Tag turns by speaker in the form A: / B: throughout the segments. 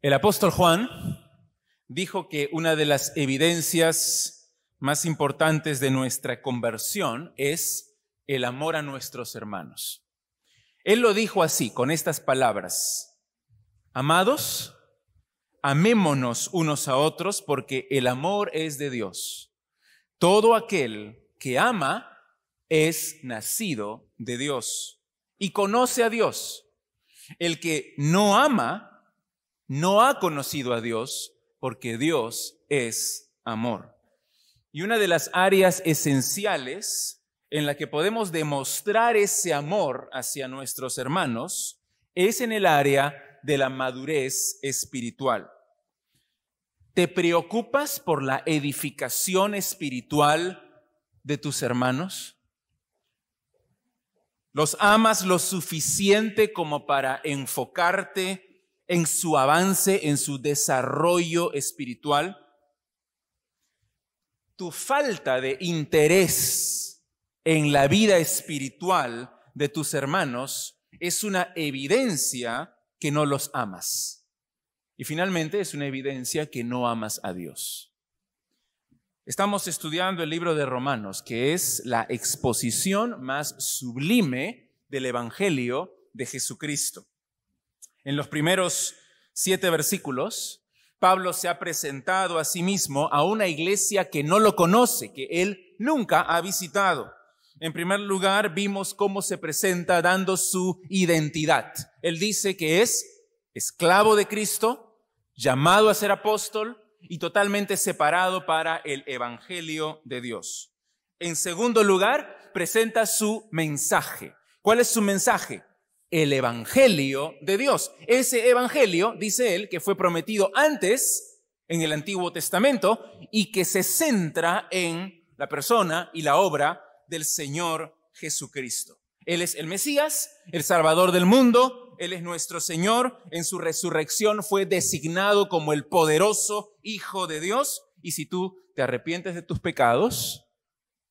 A: El apóstol Juan dijo que una de las evidencias más importantes de nuestra conversión es el amor a nuestros hermanos. Él lo dijo así, con estas palabras. Amados, amémonos unos a otros porque el amor es de Dios. Todo aquel que ama es nacido de Dios y conoce a Dios. El que no ama no ha conocido a Dios porque Dios es amor. Y una de las áreas esenciales en la que podemos demostrar ese amor hacia nuestros hermanos es en el área de la madurez espiritual. ¿Te preocupas por la edificación espiritual de tus hermanos? ¿Los amas lo suficiente como para enfocarte en su avance, en su desarrollo espiritual. Tu falta de interés en la vida espiritual de tus hermanos es una evidencia que no los amas. Y finalmente es una evidencia que no amas a Dios. Estamos estudiando el libro de Romanos, que es la exposición más sublime del Evangelio de Jesucristo. En los primeros siete versículos, Pablo se ha presentado a sí mismo a una iglesia que no lo conoce, que él nunca ha visitado. En primer lugar, vimos cómo se presenta dando su identidad. Él dice que es esclavo de Cristo, llamado a ser apóstol y totalmente separado para el Evangelio de Dios. En segundo lugar, presenta su mensaje. ¿Cuál es su mensaje? El Evangelio de Dios. Ese Evangelio, dice él, que fue prometido antes en el Antiguo Testamento y que se centra en la persona y la obra del Señor Jesucristo. Él es el Mesías, el Salvador del mundo, Él es nuestro Señor, en su resurrección fue designado como el poderoso Hijo de Dios y si tú te arrepientes de tus pecados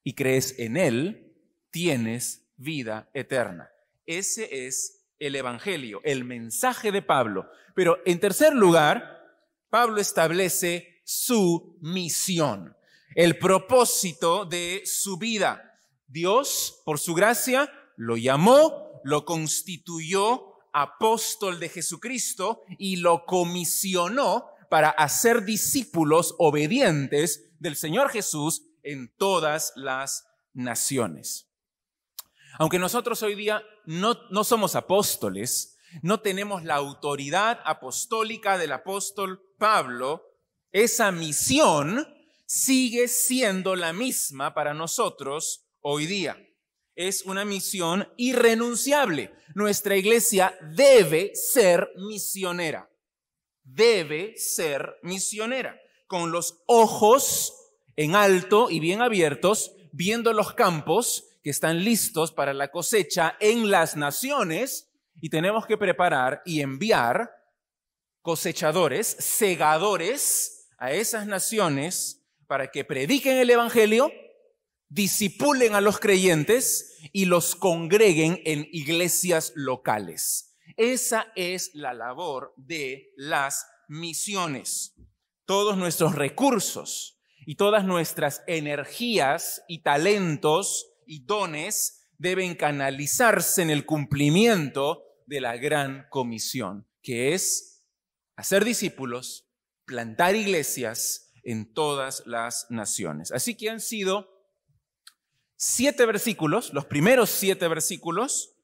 A: y crees en Él, tienes vida eterna. Ese es el Evangelio, el mensaje de Pablo. Pero en tercer lugar, Pablo establece su misión, el propósito de su vida. Dios, por su gracia, lo llamó, lo constituyó apóstol de Jesucristo y lo comisionó para hacer discípulos obedientes del Señor Jesús en todas las naciones. Aunque nosotros hoy día no, somos apóstoles, no tenemos la autoridad apostólica del apóstol Pablo, esa misión sigue siendo la misma para nosotros hoy día. Es una misión irrenunciable. Nuestra iglesia debe ser misionera. Debe ser misionera. Con los ojos en alto y bien abiertos, viendo los campos que están listos para la cosecha en las naciones y tenemos que preparar y enviar cosechadores, segadores a esas naciones para que prediquen el Evangelio, disipulen a los creyentes y los congreguen en iglesias locales. Esa es la labor de las misiones. Todos nuestros recursos y todas nuestras energías y talentos y dones deben canalizarse en el cumplimiento de la gran comisión, que es hacer discípulos, plantar iglesias en todas las naciones. Así que han sido siete versículos, los primeros siete versículos,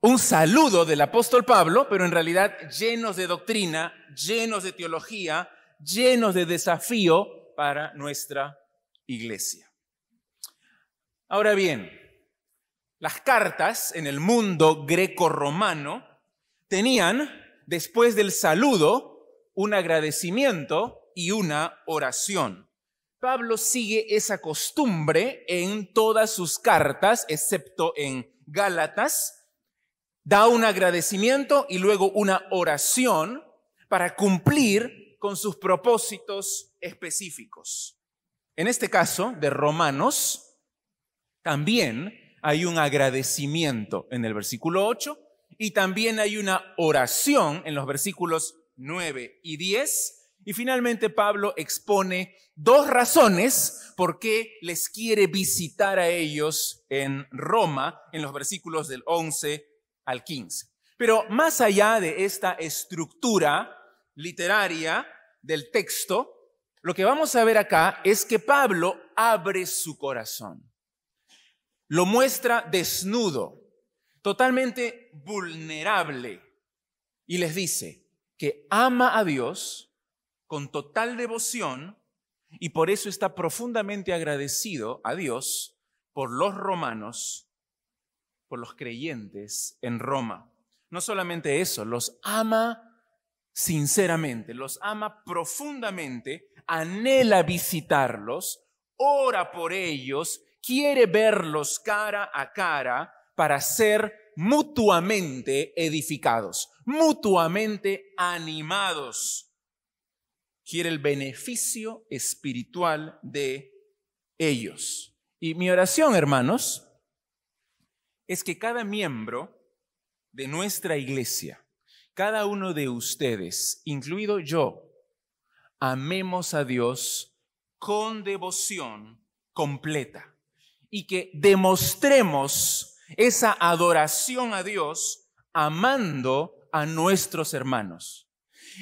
A: un saludo del apóstol Pablo, pero en realidad llenos de doctrina, llenos de teología, llenos de desafío para nuestra iglesia. Ahora bien, las cartas en el mundo greco-romano tenían, después del saludo, un agradecimiento y una oración. Pablo sigue esa costumbre en todas sus cartas, excepto en Gálatas. Da un agradecimiento y luego una oración para cumplir con sus propósitos específicos. En este caso, de Romanos, también hay un agradecimiento en el versículo 8 y también hay una oración en los versículos 9 y 10. Y finalmente Pablo expone dos razones por qué les quiere visitar a ellos en Roma en los versículos del 11 al 15. Pero más allá de esta estructura literaria del texto, lo que vamos a ver acá es que Pablo abre su corazón. Lo muestra desnudo, totalmente vulnerable, y les dice que ama a Dios con total devoción y por eso está profundamente agradecido a Dios por los romanos, por los creyentes en Roma. No solamente eso, los ama sinceramente, los ama profundamente, anhela visitarlos, ora por ellos, quiere verlos cara a cara para ser mutuamente edificados, mutuamente animados quiere el beneficio espiritual de ellos. Y mi oración, hermanos, es que cada miembro de nuestra iglesia, cada uno de ustedes, incluido yo, amemos a Dios con devoción completa y que demostremos esa adoración a Dios amando a nuestros hermanos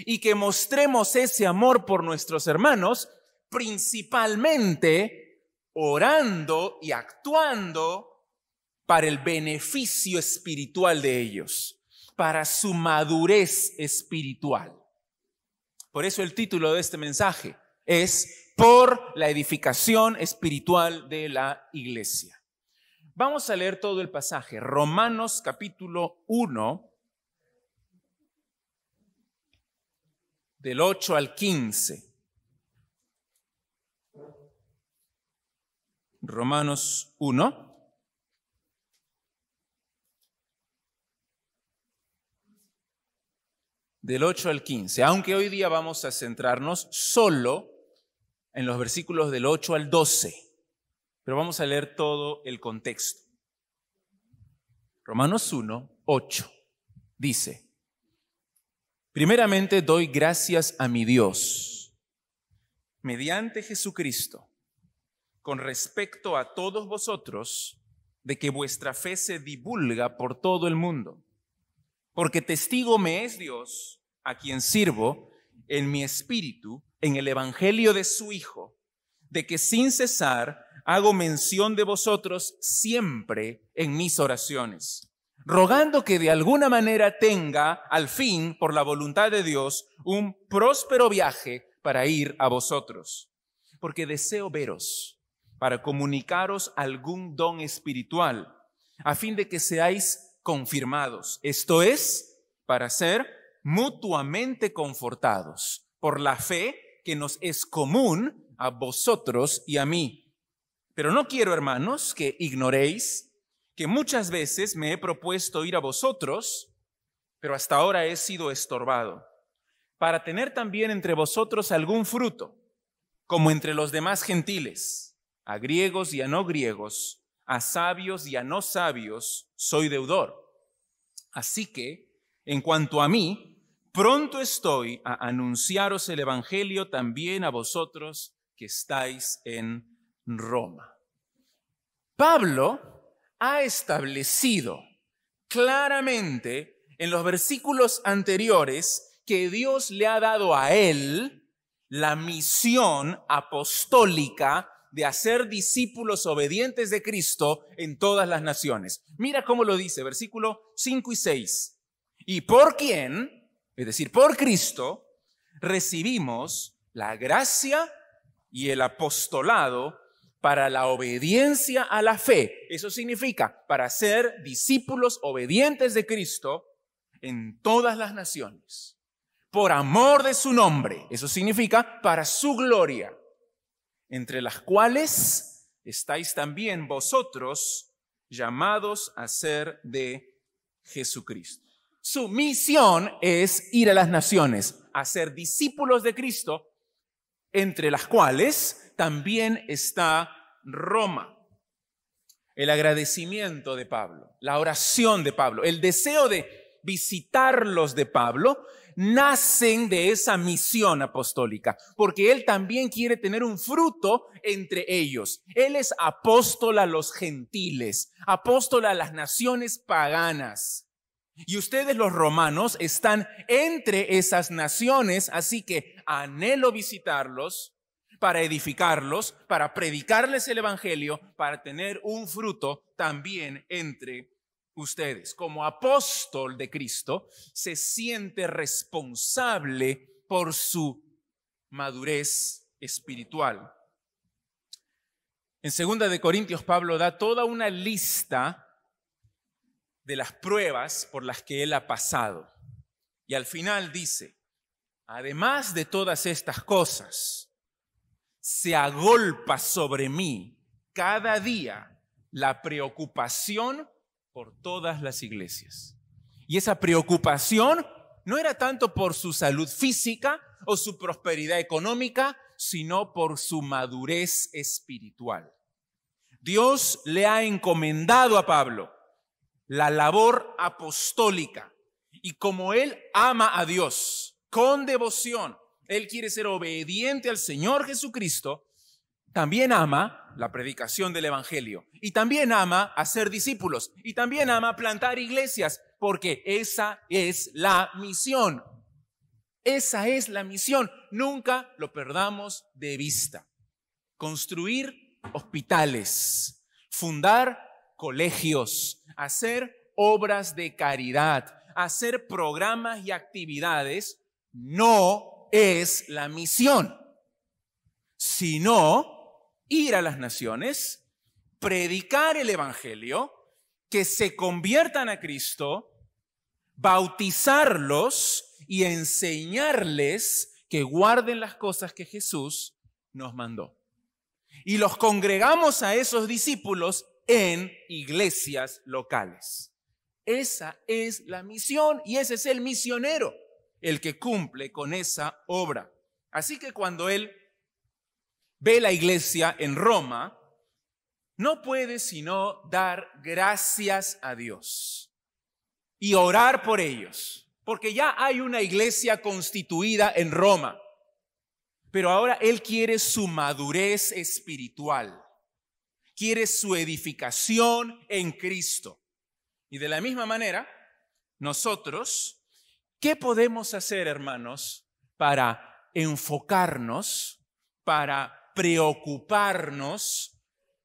A: y que mostremos ese amor por nuestros hermanos, principalmente orando y actuando para el beneficio espiritual de ellos, para su madurez espiritual. Por eso el título de este mensaje es por la edificación espiritual de la iglesia. Vamos a leer todo el pasaje. Romanos capítulo 1, del 8 al 15. Romanos 1. Del 8 al 15. Aunque hoy día vamos a centrarnos solo en los versículos del 8 al 12. Pero vamos a leer todo el contexto. Romanos 1, 8. Dice. Primeramente doy gracias a mi Dios, mediante Jesucristo, con respecto a todos vosotros, de que vuestra fe se divulga por todo el mundo. Porque testigo me es Dios, a quien sirvo en mi espíritu, en el Evangelio de su Hijo, de que sin cesar hago mención de vosotros siempre en mis oraciones rogando que de alguna manera tenga al fin, por la voluntad de Dios, un próspero viaje para ir a vosotros. Porque deseo veros para comunicaros algún don espiritual, a fin de que seáis confirmados. Esto es, para ser mutuamente confortados por la fe que nos es común a vosotros y a mí. Pero no quiero, hermanos, que ignoréis que muchas veces me he propuesto ir a vosotros, pero hasta ahora he sido estorbado, para tener también entre vosotros algún fruto, como entre los demás gentiles, a griegos y a no griegos, a sabios y a no sabios, soy deudor. Así que, en cuanto a mí, pronto estoy a anunciaros el Evangelio también a vosotros que estáis en Roma. Pablo ha establecido claramente en los versículos anteriores que Dios le ha dado a él la misión apostólica de hacer discípulos obedientes de Cristo en todas las naciones. Mira cómo lo dice, versículo 5 y 6. Y por quién, es decir, por Cristo, recibimos la gracia y el apostolado para la obediencia a la fe. Eso significa para ser discípulos obedientes de Cristo en todas las naciones. Por amor de su nombre. Eso significa para su gloria. Entre las cuales estáis también vosotros llamados a ser de Jesucristo. Su misión es ir a las naciones, a ser discípulos de Cristo, entre las cuales también está Roma. El agradecimiento de Pablo, la oración de Pablo, el deseo de visitarlos de Pablo, nacen de esa misión apostólica, porque él también quiere tener un fruto entre ellos. Él es apóstol a los gentiles, apóstol a las naciones paganas. Y ustedes los romanos están entre esas naciones, así que anhelo visitarlos para edificarlos, para predicarles el Evangelio, para tener un fruto también entre ustedes. Como apóstol de Cristo, se siente responsable por su madurez espiritual. En segunda de Corintios Pablo da toda una lista de las pruebas por las que él ha pasado. Y al final dice, además de todas estas cosas, se agolpa sobre mí cada día la preocupación por todas las iglesias. Y esa preocupación no era tanto por su salud física o su prosperidad económica, sino por su madurez espiritual. Dios le ha encomendado a Pablo la labor apostólica y como él ama a Dios con devoción, él quiere ser obediente al Señor Jesucristo, también ama la predicación del Evangelio y también ama hacer discípulos y también ama plantar iglesias, porque esa es la misión. Esa es la misión. Nunca lo perdamos de vista. Construir hospitales, fundar colegios, hacer obras de caridad, hacer programas y actividades, no es la misión, sino ir a las naciones, predicar el Evangelio, que se conviertan a Cristo, bautizarlos y enseñarles que guarden las cosas que Jesús nos mandó. Y los congregamos a esos discípulos en iglesias locales. Esa es la misión y ese es el misionero, el que cumple con esa obra. Así que cuando él ve la iglesia en Roma, no puede sino dar gracias a Dios y orar por ellos, porque ya hay una iglesia constituida en Roma, pero ahora Él quiere su madurez espiritual, quiere su edificación en Cristo. Y de la misma manera, nosotros, ¿qué podemos hacer, hermanos, para enfocarnos, para preocuparnos,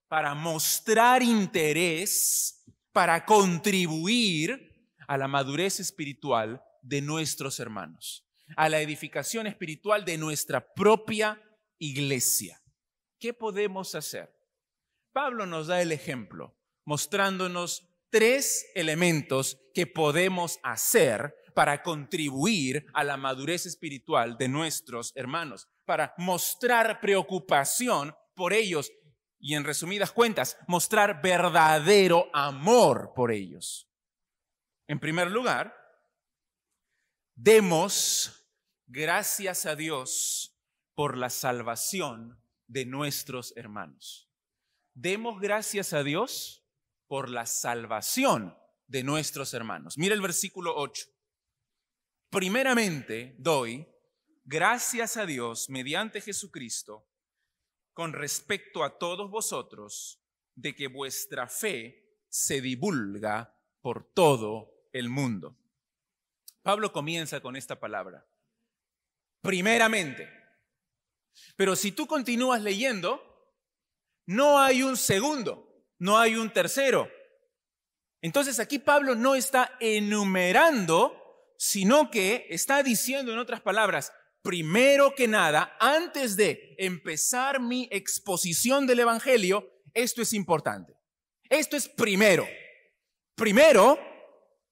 A: para mostrar interés, para contribuir a la madurez espiritual de nuestros hermanos, a la edificación espiritual de nuestra propia iglesia. ¿Qué podemos hacer? Pablo nos da el ejemplo, mostrándonos tres elementos que podemos hacer para contribuir a la madurez espiritual de nuestros hermanos para mostrar preocupación por ellos y en resumidas cuentas, mostrar verdadero amor por ellos. En primer lugar, demos gracias a Dios por la salvación de nuestros hermanos. Demos gracias a Dios por la salvación de nuestros hermanos. Mira el versículo 8. Primeramente doy gracias a Dios mediante Jesucristo con respecto a todos vosotros de que vuestra fe se divulga por todo el mundo. Pablo comienza con esta palabra. Primeramente. Pero si tú continúas leyendo, no hay un segundo, no hay un tercero. Entonces aquí Pablo no está enumerando, sino que está diciendo en otras palabras, primero que nada, antes de empezar mi exposición del Evangelio, esto es importante. Esto es primero. Primero,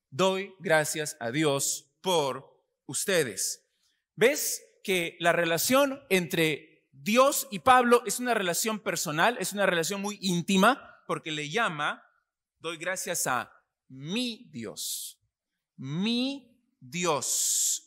A: doy gracias a Dios por ustedes. ¿Ves que la relación entre Dios y Pablo es una relación personal, es una relación muy íntima, porque le llama, doy gracias a mi Dios, mi Dios.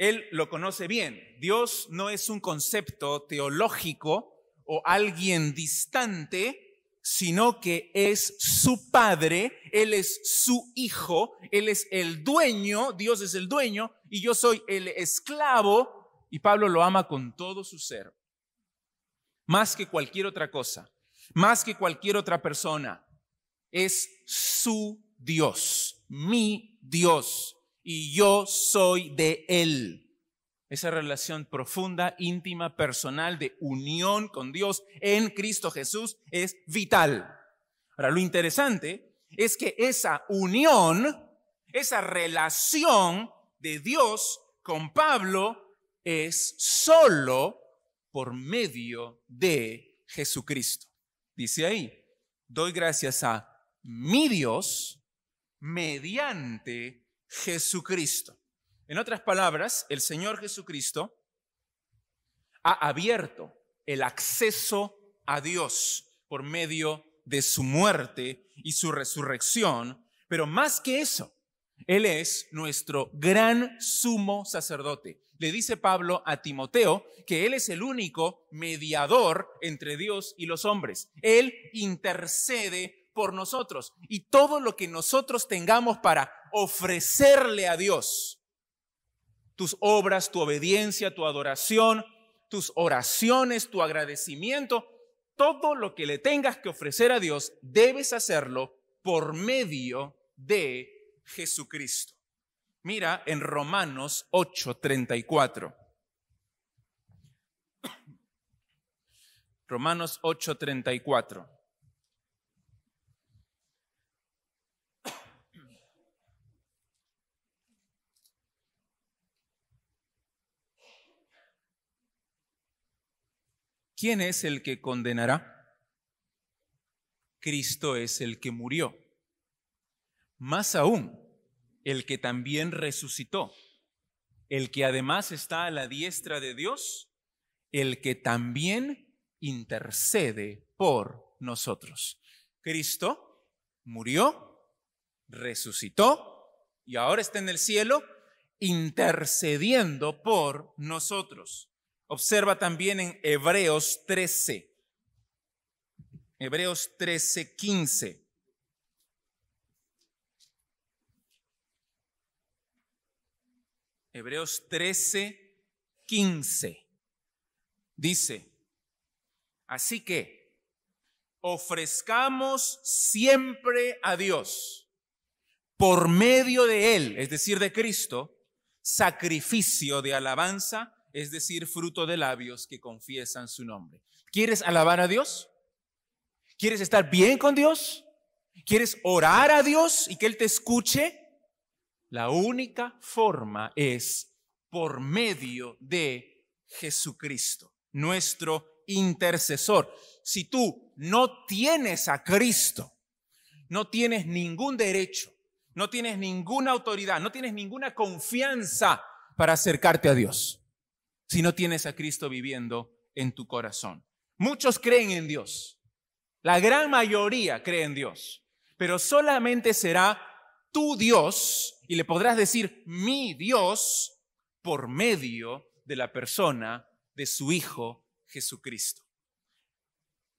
A: Él lo conoce bien. Dios no es un concepto teológico o alguien distante sino que es su padre, Él es su hijo, Él es el dueño, Dios es el dueño, y yo soy el esclavo, y Pablo lo ama con todo su ser, más que cualquier otra cosa, más que cualquier otra persona. Es su Dios, mi Dios, y yo soy de Él esa relación profunda, íntima, personal, de unión con Dios en Cristo Jesús es vital. Ahora, lo interesante es que esa unión, esa relación de Dios con Pablo es solo por medio de Jesucristo. Dice ahí, doy gracias a mi Dios mediante Jesucristo. En otras palabras, el Señor Jesucristo ha abierto el acceso a Dios por medio de su muerte y su resurrección, pero más que eso, Él es nuestro gran sumo sacerdote. Le dice Pablo a Timoteo que Él es el único mediador entre Dios y los hombres. Él intercede por nosotros y todo lo que nosotros tengamos para ofrecerle a Dios, tus obras, tu obediencia, tu adoración, tus oraciones, tu agradecimiento, todo lo que le tengas que ofrecer a Dios, debes hacerlo por medio de Jesucristo. Mira en Romanos 8:34. Romanos 8:34. ¿Quién es el que condenará? Cristo es el que murió. Más aún, el que también resucitó, el que además está a la diestra de Dios, el que también intercede por nosotros. Cristo murió, resucitó y ahora está en el cielo intercediendo por nosotros. Observa también en Hebreos 13. Hebreos 13, 15. Hebreos 13, 15. Dice, así que ofrezcamos siempre a Dios por medio de Él, es decir, de Cristo, sacrificio de alabanza es decir, fruto de labios que confiesan su nombre. ¿Quieres alabar a Dios? ¿Quieres estar bien con Dios? ¿Quieres orar a Dios y que Él te escuche? La única forma es por medio de Jesucristo, nuestro intercesor. Si tú no tienes a Cristo, no tienes ningún derecho, no tienes ninguna autoridad, no tienes ninguna confianza para acercarte a Dios si no tienes a Cristo viviendo en tu corazón. Muchos creen en Dios. La gran mayoría cree en Dios. Pero solamente será tu Dios y le podrás decir mi Dios por medio de la persona de su Hijo Jesucristo.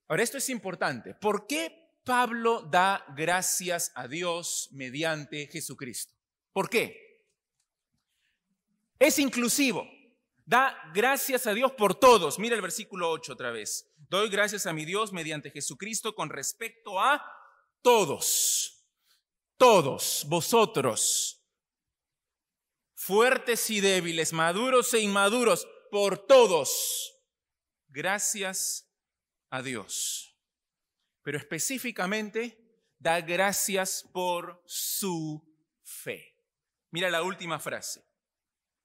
A: Ahora, esto es importante. ¿Por qué Pablo da gracias a Dios mediante Jesucristo? ¿Por qué? Es inclusivo. Da gracias a Dios por todos. Mira el versículo 8 otra vez. Doy gracias a mi Dios mediante Jesucristo con respecto a todos. Todos vosotros. Fuertes y débiles, maduros e inmaduros, por todos. Gracias a Dios. Pero específicamente da gracias por su fe. Mira la última frase.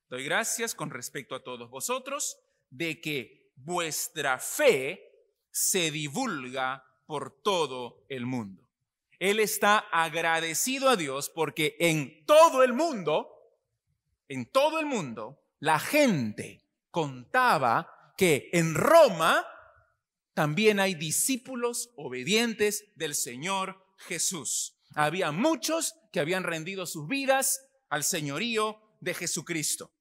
A: Doy gracias con respecto a todos vosotros de que vuestra fe se divulga por todo el mundo. Él está agradecido a Dios porque en todo el mundo, en todo el mundo, la gente contaba que en Roma también hay discípulos obedientes del Señor Jesús. Había muchos que habían rendido sus vidas al señorío de Jesucristo.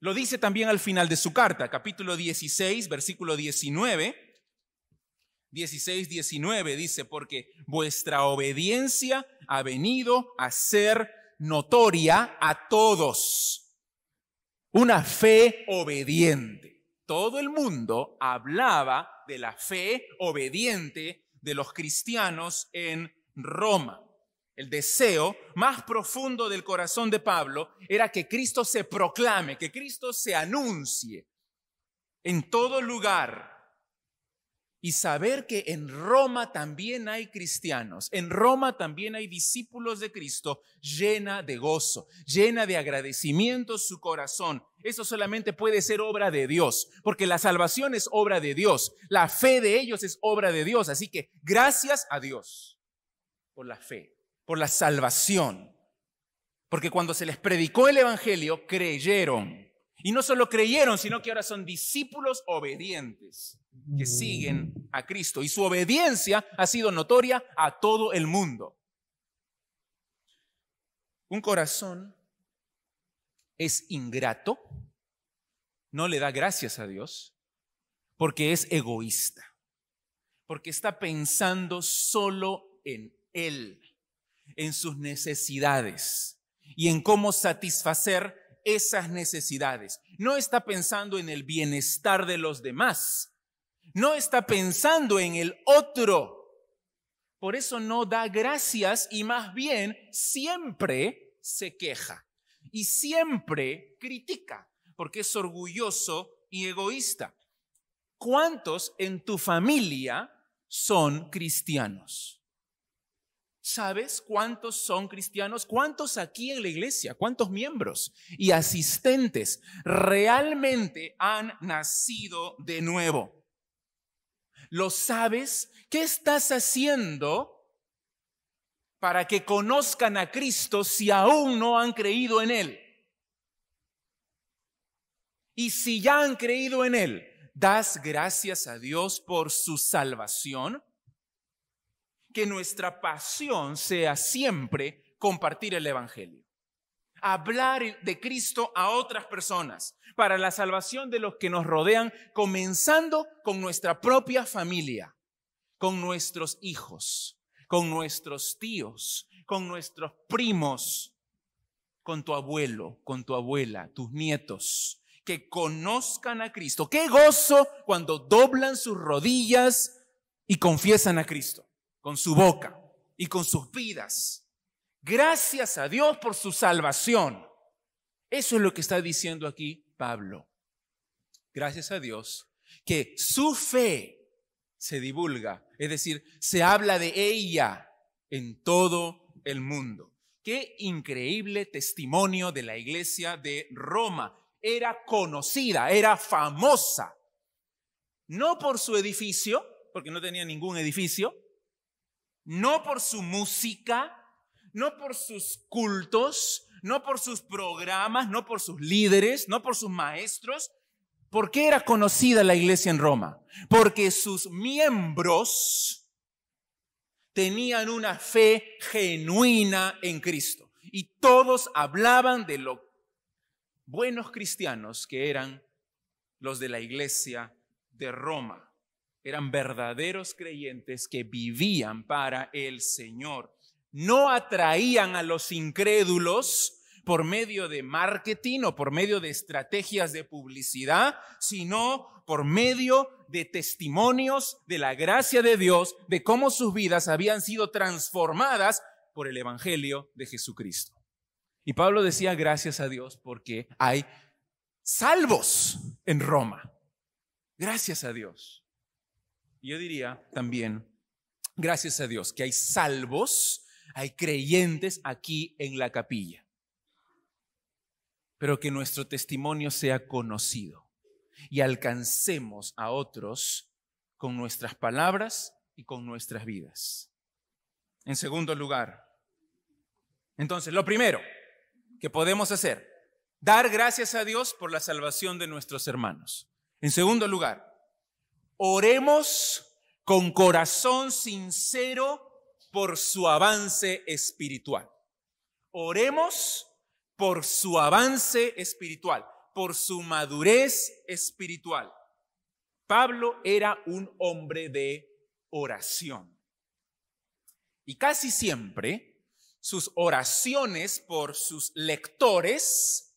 A: Lo dice también al final de su carta, capítulo 16, versículo 19. 16, 19 dice, porque vuestra obediencia ha venido a ser notoria a todos. Una fe obediente. Todo el mundo hablaba de la fe obediente de los cristianos en Roma. El deseo más profundo del corazón de Pablo era que Cristo se proclame, que Cristo se anuncie en todo lugar y saber que en Roma también hay cristianos, en Roma también hay discípulos de Cristo, llena de gozo, llena de agradecimiento su corazón. Eso solamente puede ser obra de Dios, porque la salvación es obra de Dios, la fe de ellos es obra de Dios. Así que gracias a Dios por la fe, por la salvación, porque cuando se les predicó el Evangelio, creyeron. Y no solo creyeron, sino que ahora son discípulos obedientes que siguen a Cristo y su obediencia ha sido notoria a todo el mundo. Un corazón es ingrato, no le da gracias a Dios, porque es egoísta, porque está pensando solo en Él, en sus necesidades y en cómo satisfacer esas necesidades. No está pensando en el bienestar de los demás, no está pensando en el otro. Por eso no da gracias y más bien siempre se queja y siempre critica, porque es orgulloso y egoísta. ¿Cuántos en tu familia son cristianos? ¿Sabes cuántos son cristianos? ¿Cuántos aquí en la iglesia? ¿Cuántos miembros y asistentes realmente han nacido de nuevo? ¿Lo sabes? ¿Qué estás haciendo para que conozcan a Cristo si aún no han creído en Él? Y si ya han creído en Él, ¿das gracias a Dios por su salvación? Que nuestra pasión sea siempre compartir el Evangelio hablar de Cristo a otras personas para la salvación de los que nos rodean, comenzando con nuestra propia familia, con nuestros hijos, con nuestros tíos, con nuestros primos, con tu abuelo, con tu abuela, tus nietos, que conozcan a Cristo. Qué gozo cuando doblan sus rodillas y confiesan a Cristo con su boca y con sus vidas. Gracias a Dios por su salvación. Eso es lo que está diciendo aquí Pablo. Gracias a Dios que su fe se divulga, es decir, se habla de ella en todo el mundo. Qué increíble testimonio de la iglesia de Roma. Era conocida, era famosa, no por su edificio, porque no tenía ningún edificio, no por su música, no por sus cultos, no por sus programas, no por sus líderes, no por sus maestros. ¿Por qué era conocida la iglesia en Roma? Porque sus miembros tenían una fe genuina en Cristo y todos hablaban de lo buenos cristianos que eran los de la iglesia de Roma. Eran verdaderos creyentes que vivían para el Señor no atraían a los incrédulos por medio de marketing o por medio de estrategias de publicidad, sino por medio de testimonios de la gracia de Dios, de cómo sus vidas habían sido transformadas por el Evangelio de Jesucristo. Y Pablo decía gracias a Dios porque hay salvos en Roma. Gracias a Dios. Yo diría también, gracias a Dios, que hay salvos hay creyentes aquí en la capilla. Pero que nuestro testimonio sea conocido y alcancemos a otros con nuestras palabras y con nuestras vidas. En segundo lugar, entonces, lo primero que podemos hacer, dar gracias a Dios por la salvación de nuestros hermanos. En segundo lugar, oremos con corazón sincero por su avance espiritual. Oremos por su avance espiritual, por su madurez espiritual. Pablo era un hombre de oración. Y casi siempre sus oraciones por sus lectores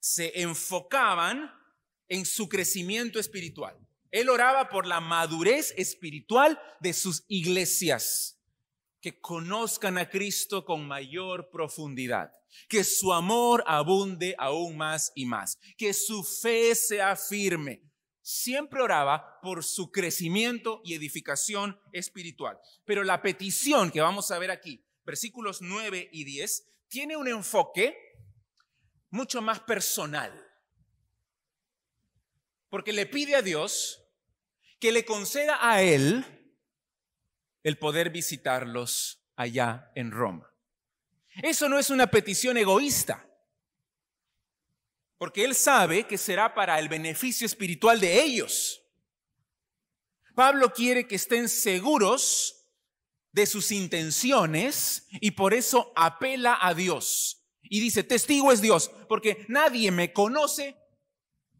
A: se enfocaban en su crecimiento espiritual. Él oraba por la madurez espiritual de sus iglesias, que conozcan a Cristo con mayor profundidad, que su amor abunde aún más y más, que su fe sea firme. Siempre oraba por su crecimiento y edificación espiritual. Pero la petición que vamos a ver aquí, versículos 9 y 10, tiene un enfoque mucho más personal porque le pide a Dios que le conceda a él el poder visitarlos allá en Roma. Eso no es una petición egoísta, porque él sabe que será para el beneficio espiritual de ellos. Pablo quiere que estén seguros de sus intenciones y por eso apela a Dios. Y dice, testigo es Dios, porque nadie me conoce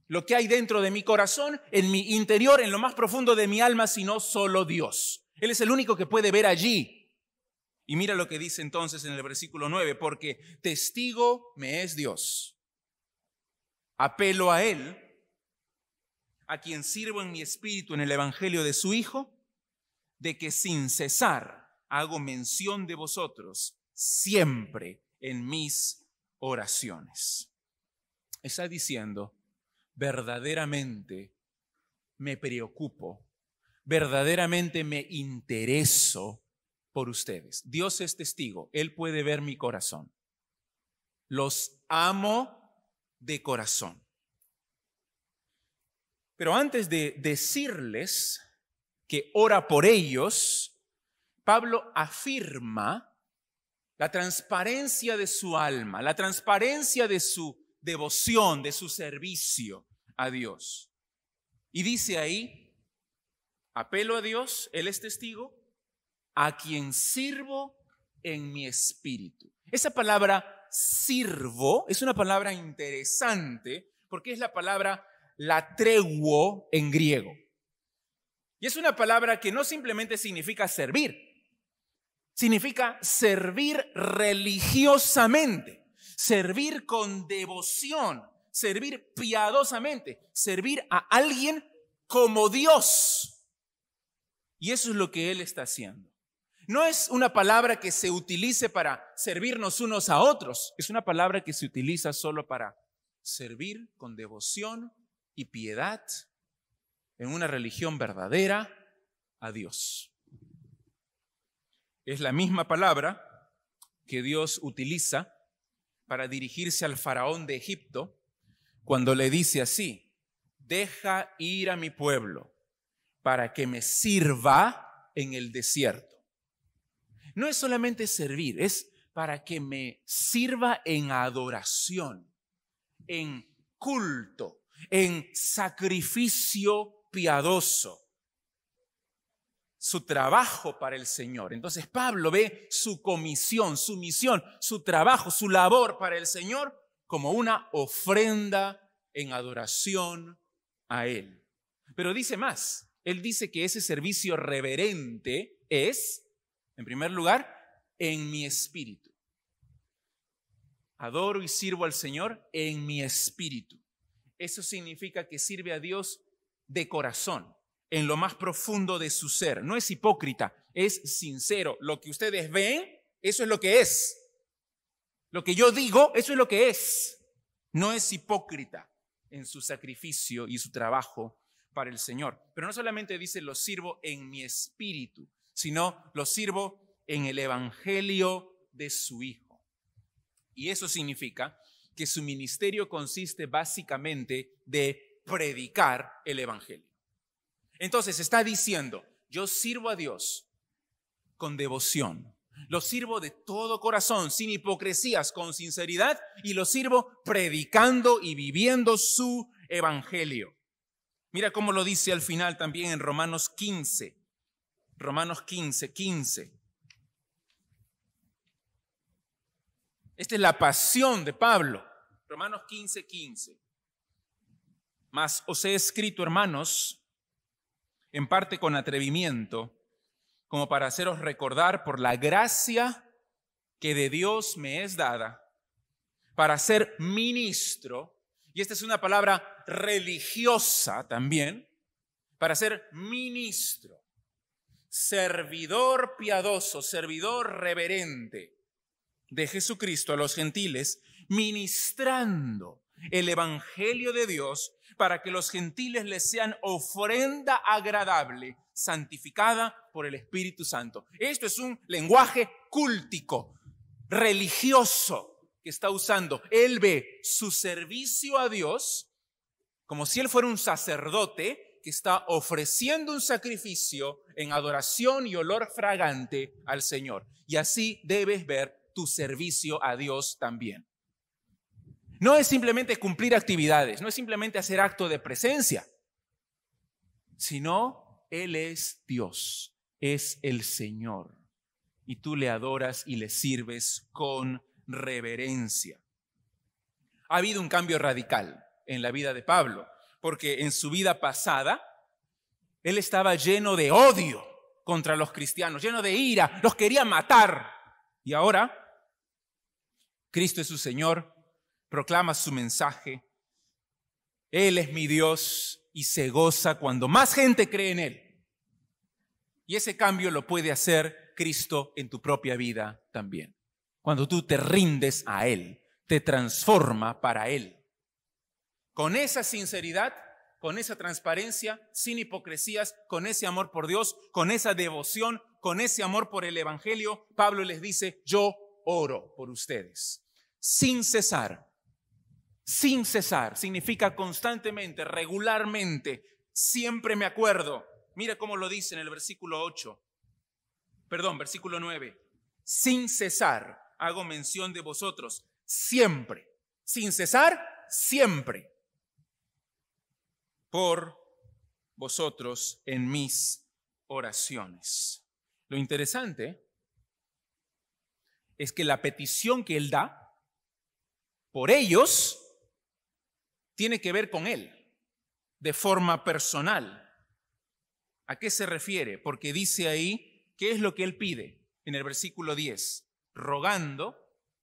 A: lo que hay dentro de mi corazón, en mi interior, en lo más profundo de mi alma, sino solo Dios. Él es el único que puede ver allí. Y mira lo que dice entonces en el versículo 9, porque testigo me es Dios. Apelo a Él, a quien sirvo en mi espíritu en el Evangelio de su Hijo, de que sin cesar hago mención de vosotros siempre en mis oraciones. Está diciendo, verdaderamente me preocupo, verdaderamente me intereso por ustedes. Dios es testigo, Él puede ver mi corazón. Los amo de corazón. Pero antes de decirles que ora por ellos, Pablo afirma la transparencia de su alma, la transparencia de su devoción, de su servicio a Dios. Y dice ahí, apelo a Dios, Él es testigo, a quien sirvo en mi espíritu. Esa palabra sirvo es una palabra interesante porque es la palabra latreguo en griego. Y es una palabra que no simplemente significa servir, significa servir religiosamente servir con devoción, servir piadosamente, servir a alguien como Dios. Y eso es lo que Él está haciendo. No es una palabra que se utilice para servirnos unos a otros, es una palabra que se utiliza solo para servir con devoción y piedad en una religión verdadera a Dios. Es la misma palabra que Dios utiliza para dirigirse al faraón de Egipto cuando le dice así, deja ir a mi pueblo para que me sirva en el desierto. No es solamente servir, es para que me sirva en adoración, en culto, en sacrificio piadoso su trabajo para el Señor. Entonces Pablo ve su comisión, su misión, su trabajo, su labor para el Señor como una ofrenda en adoración a Él. Pero dice más, Él dice que ese servicio reverente es, en primer lugar, en mi espíritu. Adoro y sirvo al Señor en mi espíritu. Eso significa que sirve a Dios de corazón en lo más profundo de su ser. No es hipócrita, es sincero. Lo que ustedes ven, eso es lo que es. Lo que yo digo, eso es lo que es. No es hipócrita en su sacrificio y su trabajo para el Señor. Pero no solamente dice lo sirvo en mi espíritu, sino lo sirvo en el Evangelio de su Hijo. Y eso significa que su ministerio consiste básicamente de predicar el Evangelio. Entonces está diciendo, yo sirvo a Dios con devoción. Lo sirvo de todo corazón, sin hipocresías, con sinceridad, y lo sirvo predicando y viviendo su evangelio. Mira cómo lo dice al final también en Romanos 15. Romanos 15, 15. Esta es la pasión de Pablo. Romanos 15, 15. Mas os he escrito, hermanos, en parte con atrevimiento, como para haceros recordar por la gracia que de Dios me es dada para ser ministro, y esta es una palabra religiosa también, para ser ministro, servidor piadoso, servidor reverente de Jesucristo a los gentiles, ministrando el Evangelio de Dios para que los gentiles les sean ofrenda agradable, santificada por el Espíritu Santo. Esto es un lenguaje cúltico, religioso que está usando. Él ve su servicio a Dios como si él fuera un sacerdote que está ofreciendo un sacrificio en adoración y olor fragante al Señor. Y así debes ver tu servicio a Dios también. No es simplemente cumplir actividades, no es simplemente hacer acto de presencia, sino Él es Dios, es el Señor. Y tú le adoras y le sirves con reverencia. Ha habido un cambio radical en la vida de Pablo, porque en su vida pasada, él estaba lleno de odio contra los cristianos, lleno de ira, los quería matar. Y ahora, Cristo es su Señor, proclama su mensaje. Él es mi Dios y se goza cuando más gente cree en Él. Y ese cambio lo puede hacer Cristo en tu propia vida también. Cuando tú te rindes a Él, te transforma para Él. Con esa sinceridad, con esa transparencia, sin hipocresías, con ese amor por Dios, con esa devoción, con ese amor por el Evangelio, Pablo les dice, yo oro por ustedes, sin cesar sin cesar, significa constantemente, regularmente, siempre me acuerdo. Mira cómo lo dice en el versículo 8, perdón, versículo 9. Sin cesar. Hago mención de vosotros, siempre, sin cesar, siempre, por vosotros en mis oraciones. Lo interesante es que la petición que él da por ellos tiene que ver con Él, de forma personal. ¿A qué se refiere? Porque dice ahí, ¿qué es lo que Él pide? En el versículo 10, rogando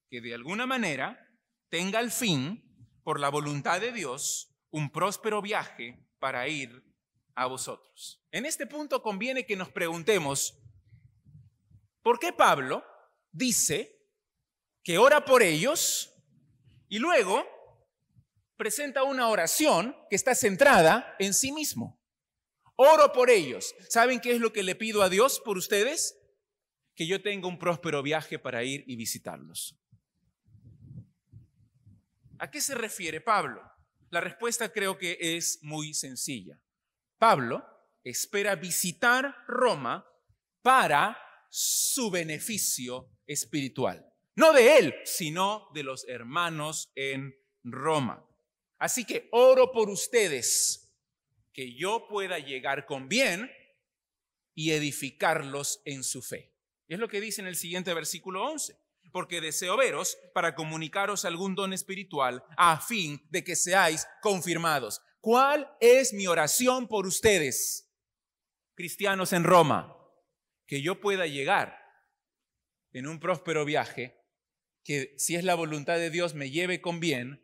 A: que de alguna manera tenga al fin, por la voluntad de Dios, un próspero viaje para ir a vosotros. En este punto conviene que nos preguntemos, ¿por qué Pablo dice que ora por ellos y luego presenta una oración que está centrada en sí mismo. Oro por ellos. ¿Saben qué es lo que le pido a Dios por ustedes? Que yo tenga un próspero viaje para ir y visitarlos. ¿A qué se refiere Pablo? La respuesta creo que es muy sencilla. Pablo espera visitar Roma para su beneficio espiritual. No de él, sino de los hermanos en Roma. Así que oro por ustedes, que yo pueda llegar con bien y edificarlos en su fe. Es lo que dice en el siguiente versículo 11. Porque deseo veros para comunicaros algún don espiritual a fin de que seáis confirmados. ¿Cuál es mi oración por ustedes, cristianos en Roma? Que yo pueda llegar en un próspero viaje, que si es la voluntad de Dios me lleve con bien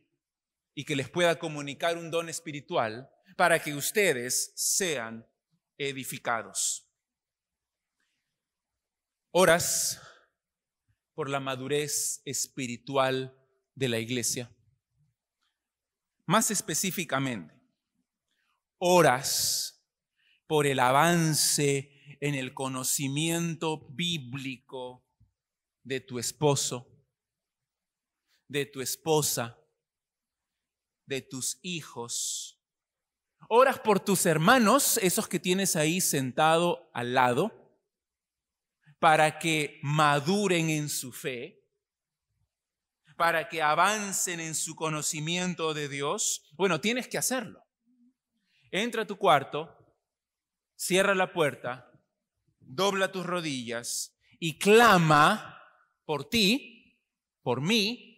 A: y que les pueda comunicar un don espiritual para que ustedes sean edificados. Oras por la madurez espiritual de la iglesia. Más específicamente, oras por el avance en el conocimiento bíblico de tu esposo, de tu esposa, de tus hijos. Oras por tus hermanos, esos que tienes ahí sentado al lado, para que maduren en su fe, para que avancen en su conocimiento de Dios. Bueno, tienes que hacerlo. Entra a tu cuarto, cierra la puerta, dobla tus rodillas y clama por ti, por mí,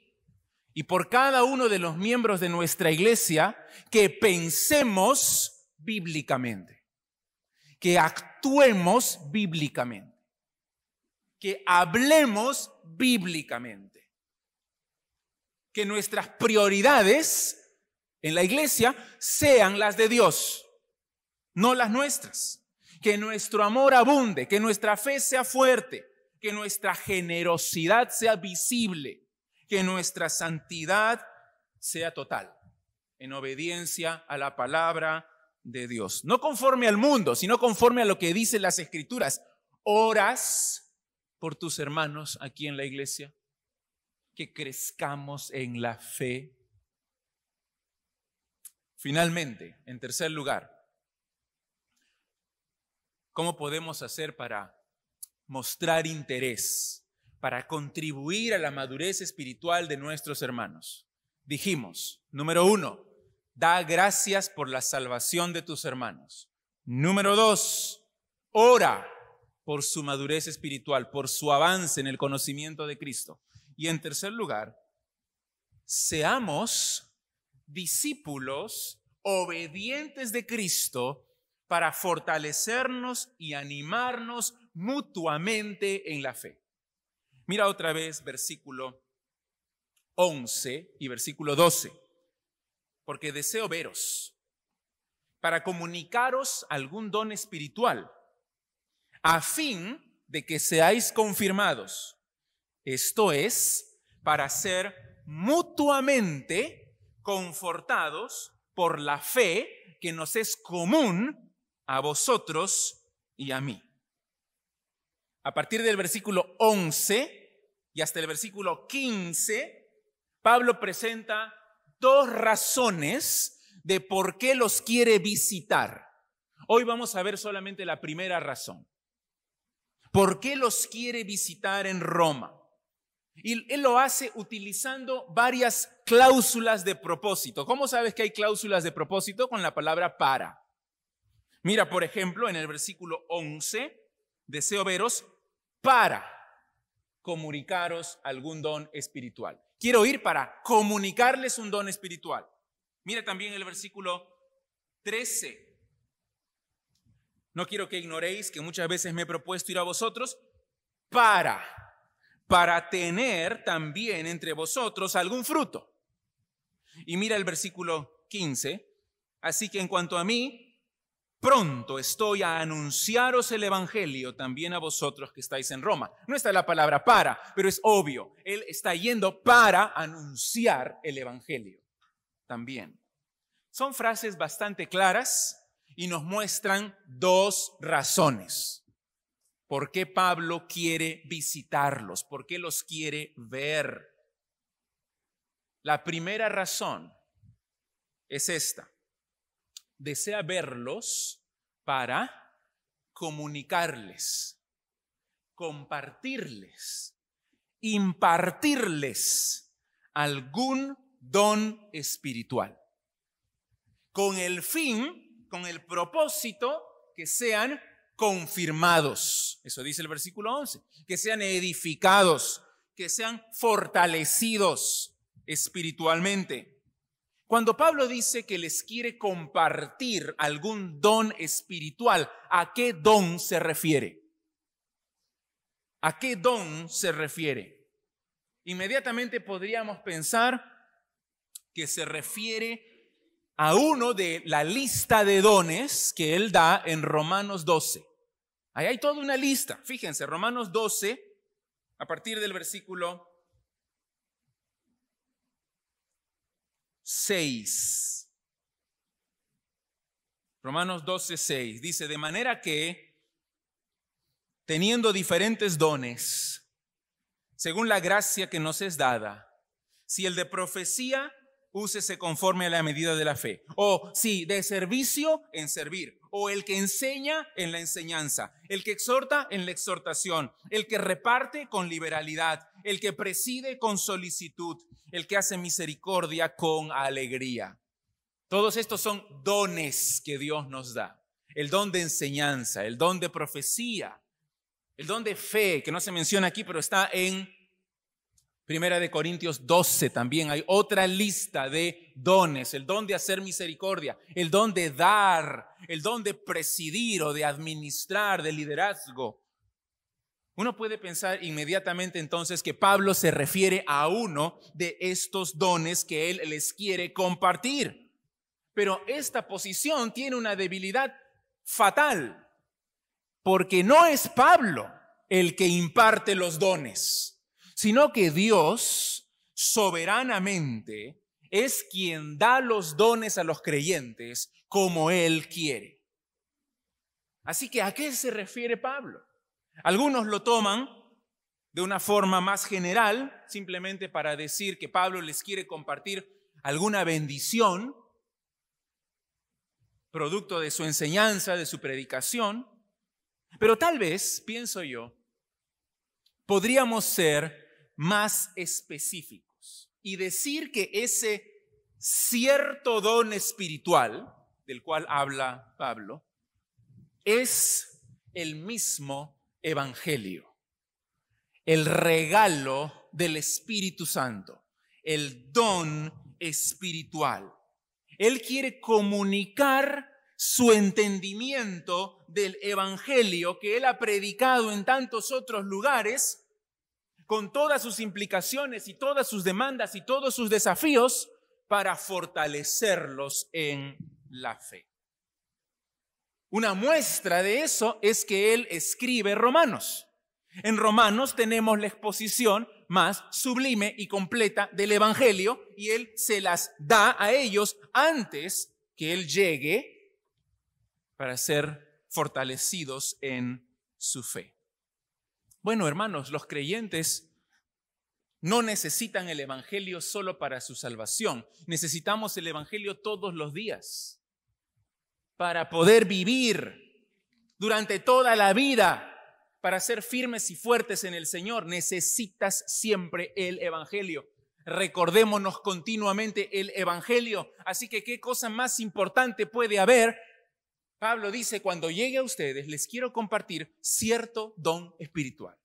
A: y por cada uno de los miembros de nuestra iglesia que pensemos bíblicamente, que actuemos bíblicamente. que hablemos bíblicamente. Que nuestras prioridades en la iglesia sean las de Dios, no las nuestras. Que nuestro amor abunde, que nuestra fe sea fuerte, que nuestra generosidad sea visible, que nuestra santidad sea total, en obediencia a la palabra de Dios. No conforme al mundo, sino conforme a lo que dicen las escrituras. Oras por tus hermanos aquí en la iglesia, que crezcamos en la fe. Finalmente, en tercer lugar, ¿cómo podemos hacer para mostrar interés para contribuir a la madurez espiritual de nuestros hermanos. Dijimos, número uno, da gracias por la salvación de tus hermanos. Número dos, ora por su madurez espiritual, por su avance en el conocimiento de Cristo. Y en tercer lugar, seamos discípulos obedientes de Cristo para fortalecernos y animarnos mutuamente en la fe. Mira otra vez versículo 11 y versículo 12. Porque deseo veros para comunicaros algún don espiritual, a fin de que seáis confirmados. Esto es, para ser mutuamente confortados por la fe que nos es común a vosotros y a mí. A partir del versículo 11 y hasta el versículo 15, Pablo presenta dos razones de por qué los quiere visitar. Hoy vamos a ver solamente la primera razón. ¿Por qué los quiere visitar en Roma? Y él lo hace utilizando varias cláusulas de propósito. ¿Cómo sabes que hay cláusulas de propósito? Con la palabra para. Mira, por ejemplo, en el versículo 11, deseo veros para comunicaros algún don espiritual. Quiero ir para comunicarles un don espiritual. Mira también el versículo 13. No quiero que ignoréis que muchas veces me he propuesto ir a vosotros para, para tener también entre vosotros algún fruto. Y mira el versículo 15. Así que en cuanto a mí, pronto estoy a anunciaros el Evangelio también a vosotros que estáis en Roma. No está la palabra para, pero es obvio. Él está yendo para anunciar el Evangelio también. Son frases bastante claras y nos muestran dos razones. ¿Por qué Pablo quiere visitarlos? ¿Por qué los quiere ver? La primera razón es esta desea verlos para comunicarles, compartirles, impartirles algún don espiritual, con el fin, con el propósito que sean confirmados. Eso dice el versículo 11, que sean edificados, que sean fortalecidos espiritualmente. Cuando Pablo dice que les quiere compartir algún don espiritual, ¿a qué don se refiere? ¿A qué don se refiere? Inmediatamente podríamos pensar que se refiere a uno de la lista de dones que él da en Romanos 12. Ahí hay toda una lista. Fíjense, Romanos 12, a partir del versículo 6. Romanos 12, 6 dice, de manera que, teniendo diferentes dones, según la gracia que nos es dada, si el de profecía, úsese conforme a la medida de la fe. O si de servicio, en servir. O el que enseña en la enseñanza. El que exhorta en la exhortación. El que reparte con liberalidad. El que preside con solicitud el que hace misericordia con alegría. Todos estos son dones que Dios nos da. El don de enseñanza, el don de profecía, el don de fe, que no se menciona aquí, pero está en Primera de Corintios 12 también. Hay otra lista de dones, el don de hacer misericordia, el don de dar, el don de presidir o de administrar, de liderazgo, Uno puede pensar inmediatamente entonces que Pablo se refiere a uno de estos dones que él les quiere compartir. Pero esta posición tiene una debilidad fatal, porque no es Pablo el que imparte los dones, sino que Dios soberanamente es quien da los dones a los creyentes como Él quiere. Así que, ¿a qué se refiere Pablo? Algunos lo toman de una forma más general, simplemente para decir que Pablo les quiere compartir alguna bendición, producto de su enseñanza, de su predicación. Pero tal vez, pienso yo, podríamos ser más específicos y decir que ese cierto don espiritual del cual habla Pablo es el mismo evangelio, el regalo del Espíritu Santo, el don espiritual. Él quiere comunicar su entendimiento del evangelio que él ha predicado en tantos otros lugares, con todas sus implicaciones y todas sus demandas y todos sus desafíos, para fortalecerlos en la fe. Una muestra de eso es que él escribe Romanos. En Romanos tenemos la exposición más sublime y completa del Evangelio y él se las da a ellos antes que él llegue para ser fortalecidos en su fe. Bueno, hermanos, los creyentes no necesitan el Evangelio solo para su salvación, necesitamos el Evangelio todos los días para poder vivir durante toda la vida, para ser firmes y fuertes en el Señor, necesitas siempre el Evangelio. Recordémonos continuamente el Evangelio. Así que, ¿qué cosa más importante puede haber? Pablo dice, cuando llegue a ustedes, les quiero compartir cierto don espiritual.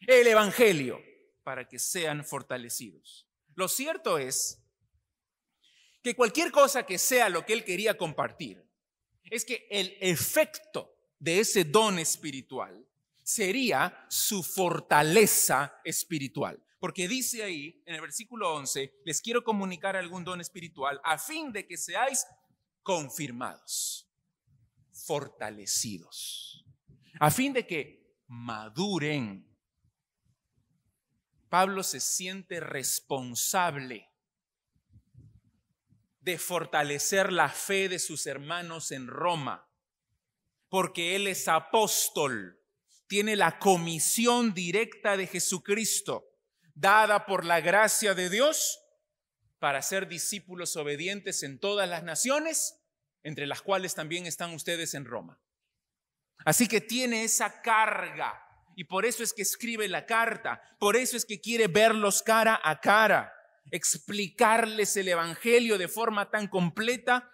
A: El Evangelio, para que sean fortalecidos. Lo cierto es que cualquier cosa que sea lo que él quería compartir, es que el efecto de ese don espiritual sería su fortaleza espiritual. Porque dice ahí en el versículo 11, les quiero comunicar algún don espiritual a fin de que seáis confirmados, fortalecidos, a fin de que maduren. Pablo se siente responsable de fortalecer la fe de sus hermanos en Roma, porque Él es apóstol, tiene la comisión directa de Jesucristo, dada por la gracia de Dios para ser discípulos obedientes en todas las naciones, entre las cuales también están ustedes en Roma. Así que tiene esa carga y por eso es que escribe la carta, por eso es que quiere verlos cara a cara explicarles el Evangelio de forma tan completa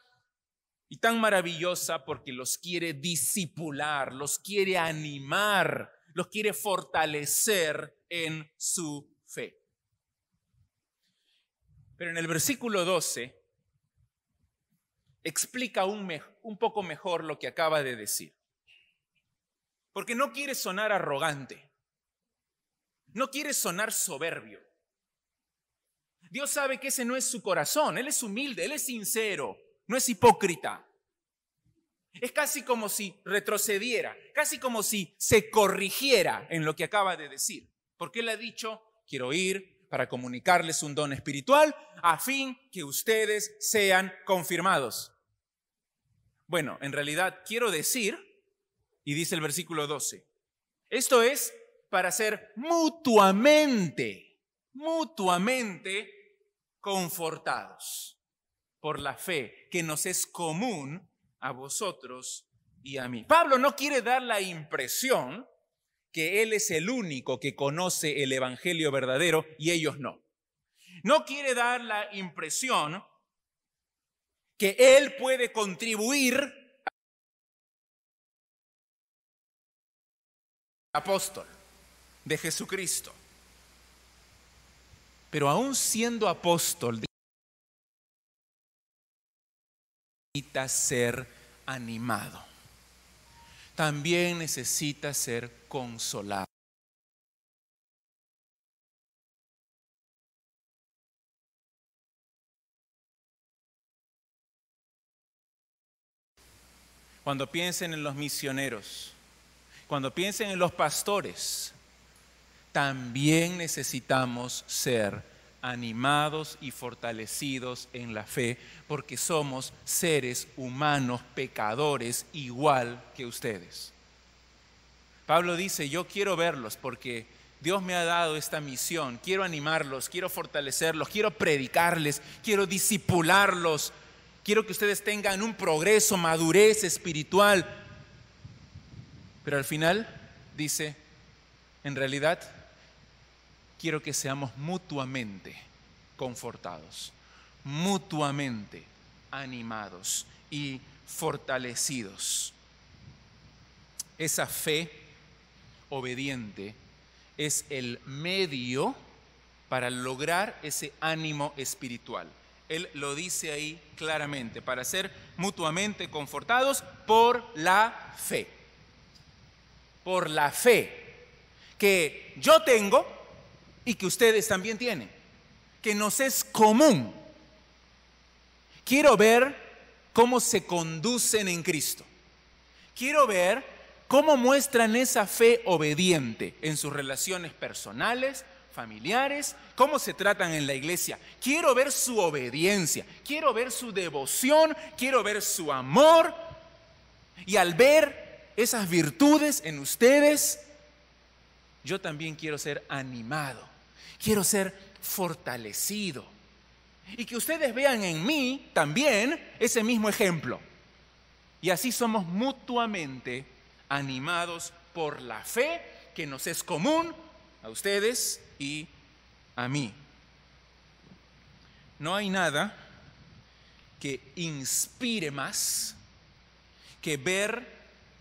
A: y tan maravillosa porque los quiere disipular, los quiere animar, los quiere fortalecer en su fe. Pero en el versículo 12 explica un, un poco mejor lo que acaba de decir. Porque no quiere sonar arrogante, no quiere sonar soberbio. Dios sabe que ese no es su corazón, Él es humilde, Él es sincero, no es hipócrita. Es casi como si retrocediera, casi como si se corrigiera en lo que acaba de decir. Porque Él ha dicho, quiero ir para comunicarles un don espiritual a fin que ustedes sean confirmados. Bueno, en realidad quiero decir, y dice el versículo 12, esto es para ser mutuamente, mutuamente confortados por la fe que nos es común a vosotros y a mí. Pablo no quiere dar la impresión que él es el único que conoce el Evangelio verdadero y ellos no. No quiere dar la impresión que él puede contribuir apóstol de Jesucristo pero aún siendo apóstol, necesita ser animado. También necesita ser consolado. Cuando piensen en los misioneros, cuando piensen en los pastores, también necesitamos ser animados y fortalecidos en la fe, porque somos seres humanos pecadores igual que ustedes. Pablo dice, yo quiero verlos porque Dios me ha dado esta misión, quiero animarlos, quiero fortalecerlos, quiero predicarles, quiero disipularlos, quiero que ustedes tengan un progreso, madurez espiritual. Pero al final dice, en realidad, quiero que seamos mutuamente confortados, mutuamente animados y fortalecidos. Esa fe obediente es el medio para lograr ese ánimo espiritual. Él lo dice ahí claramente, para ser mutuamente confortados por la fe. Por la fe que yo tengo y que ustedes también tienen, que nos es común. Quiero ver cómo se conducen en Cristo. Quiero ver cómo muestran esa fe obediente en sus relaciones personales, familiares, cómo se tratan en la iglesia. Quiero ver su obediencia, quiero ver su devoción, quiero ver su amor. Y al ver esas virtudes en ustedes, yo también quiero ser animado quiero ser fortalecido. Y que ustedes vean en mí también ese mismo ejemplo. Y así somos mutuamente animados por la fe que nos es común a ustedes y a mí. No hay nada que inspire más que ver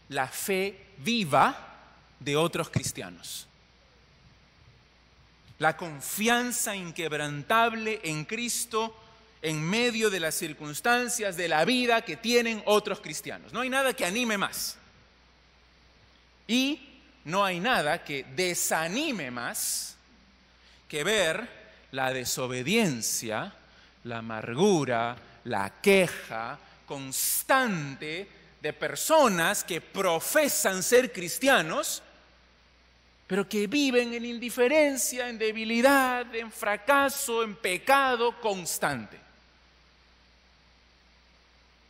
A: la fe viva de otros cristianos la confianza inquebrantable en Cristo en medio de las circunstancias de la vida que tienen otros cristianos. No hay nada que anime más. Y no hay nada que desanime más que ver la desobediencia, la amargura, la queja constante de personas que profesan ser cristianos, pero que viven en indiferencia, en debilidad, en fracaso, en pecado constante.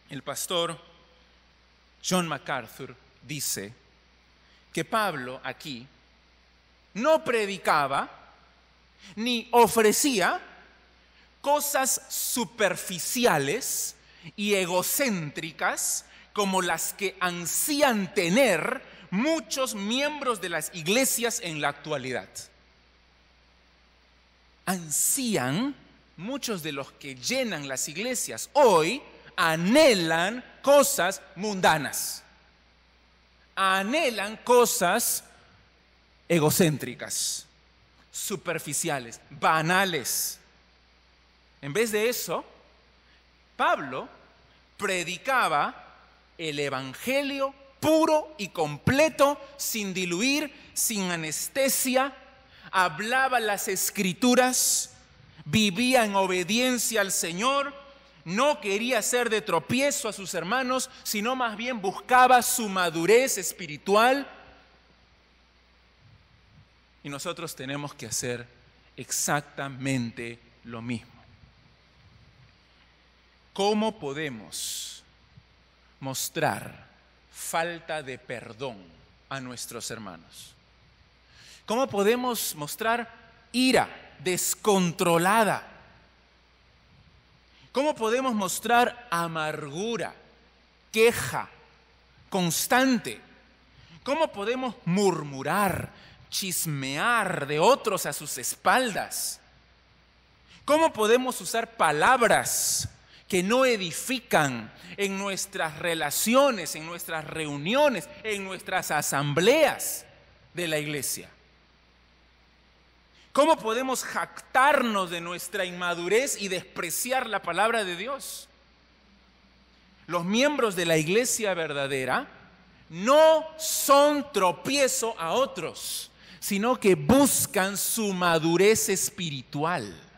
A: El pastor John MacArthur dice que Pablo aquí no predicaba ni ofrecía cosas superficiales y egocéntricas como las que ansían tener muchos miembros de las iglesias en la actualidad. Ansían, muchos de los que llenan las iglesias hoy, anhelan cosas mundanas, anhelan cosas egocéntricas, superficiales, banales. En vez de eso, Pablo predicaba el Evangelio puro y completo, sin diluir, sin anestesia, hablaba las escrituras, vivía en obediencia al Señor, no quería ser de tropiezo a sus hermanos, sino más bien buscaba su madurez espiritual. Y nosotros tenemos que hacer exactamente lo mismo. ¿Cómo podemos mostrar falta de perdón a nuestros hermanos? ¿Cómo podemos mostrar ira descontrolada? ¿Cómo podemos mostrar amargura, queja constante? ¿Cómo podemos murmurar, chismear de otros a sus espaldas? ¿Cómo podemos usar palabras que no edifican en nuestras relaciones, en nuestras reuniones, en nuestras asambleas de la iglesia. ¿Cómo podemos jactarnos de nuestra inmadurez y despreciar la palabra de Dios? Los miembros de la iglesia verdadera no son tropiezo a otros, sino que buscan su madurez espiritual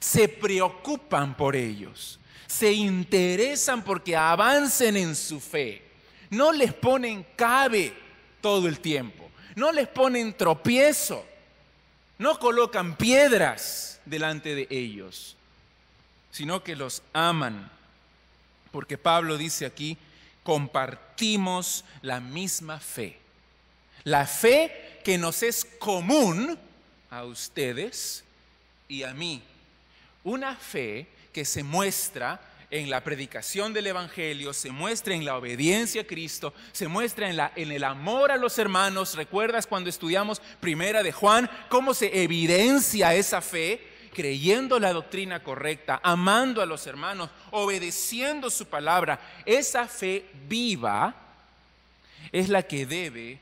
A: se preocupan por ellos, se interesan porque avancen en su fe, no les ponen cabe todo el tiempo, no les ponen tropiezo, no colocan piedras delante de ellos, sino que los aman. Porque Pablo dice aquí, compartimos la misma fe. La fe que nos es común a ustedes y a mí. Una fe que se muestra en la predicación del Evangelio, se muestra en la obediencia a Cristo, se muestra en, el amor a los hermanos. ¿Recuerdas cuando estudiamos primera de Juan cómo se evidencia esa fe? creyendo la doctrina correcta, amando a los hermanos, obedeciendo su palabra, esa fe viva es la que debe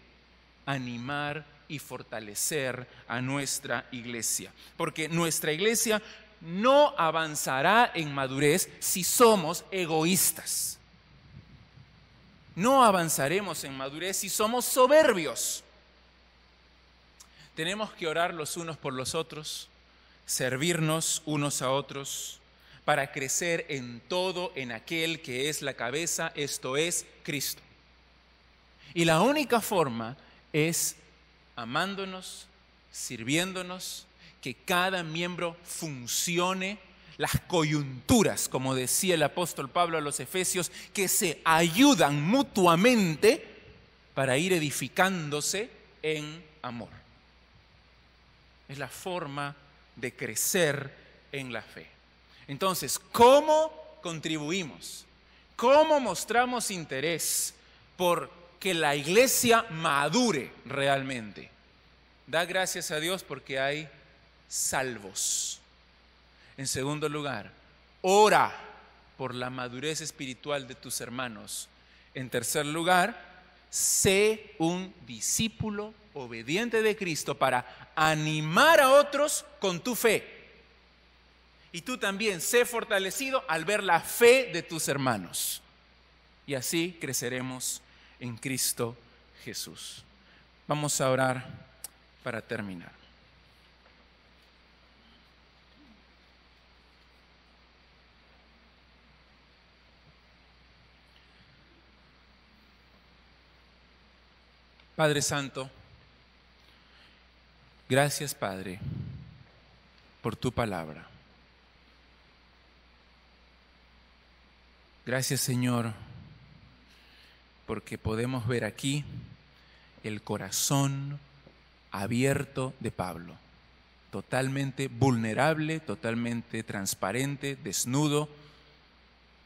A: animar y fortalecer a nuestra iglesia. Porque nuestra iglesia no avanzará en madurez si somos egoístas. No avanzaremos en madurez si somos soberbios. Tenemos que orar los unos por los otros, servirnos unos a otros, para crecer en todo en aquel que es la cabeza, esto es Cristo. Y la única forma es amándonos, sirviéndonos, que cada miembro funcione, las coyunturas, como decía el apóstol Pablo a los Efesios, que se ayudan mutuamente para ir edificándose en amor. Es la forma de crecer en la fe. Entonces, ¿cómo contribuimos? ¿Cómo mostramos interés por que la iglesia madure realmente? Da gracias a Dios porque hay salvos. En segundo lugar, ora por la madurez espiritual de tus hermanos. En tercer lugar, sé un discípulo obediente de Cristo para animar a otros con tu fe. Y tú también sé fortalecido al ver la fe de tus hermanos. Y así creceremos en Cristo Jesús. Vamos a orar para terminar. Padre Santo, gracias Padre por tu palabra. Gracias Señor porque podemos ver aquí el corazón abierto de Pablo, totalmente vulnerable, totalmente transparente, desnudo,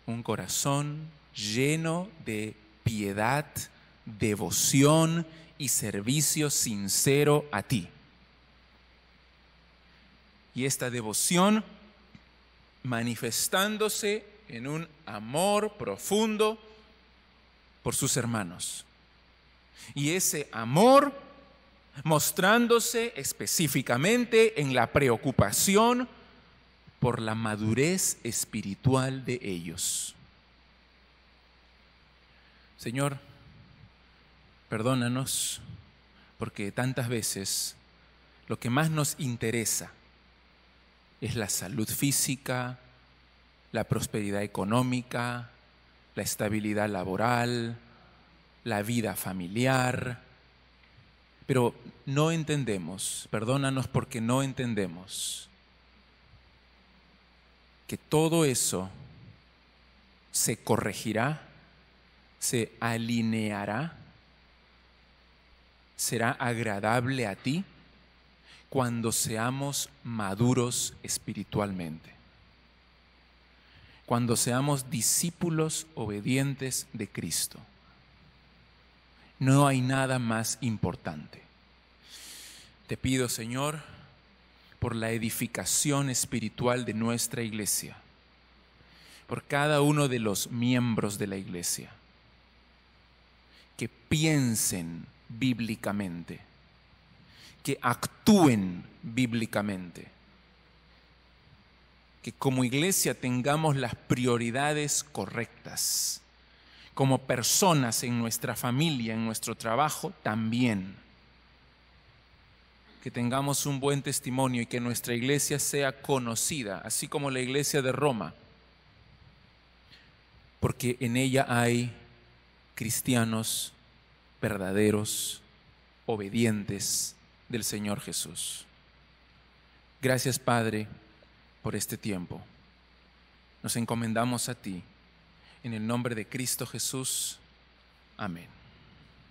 A: un corazón lleno de piedad, devoción y servicio sincero a ti. Y esta devoción manifestándose en un amor profundo por sus hermanos. Y ese amor mostrándose específicamente en la preocupación por la madurez espiritual de ellos. Señor, perdónanos, porque tantas veces lo que más nos interesa es la salud física, la prosperidad económica, la estabilidad laboral, la vida familiar, pero no entendemos, perdónanos porque no entendemos que todo eso se corregirá, se alineará será agradable a ti cuando seamos maduros espiritualmente, cuando seamos discípulos obedientes de Cristo. No hay nada más importante. Te pido, Señor, por la edificación espiritual de nuestra iglesia, por cada uno de los miembros de la iglesia, que piensen bíblicamente, que actúen bíblicamente, que como iglesia tengamos las prioridades correctas, como personas en nuestra familia, en nuestro trabajo también, que tengamos un buen testimonio y que nuestra iglesia sea conocida, así como la iglesia de Roma, porque en ella hay cristianos verdaderos, obedientes del Señor Jesús. Gracias Padre por este tiempo. Nos encomendamos a ti. En el nombre de Cristo Jesús. Amén.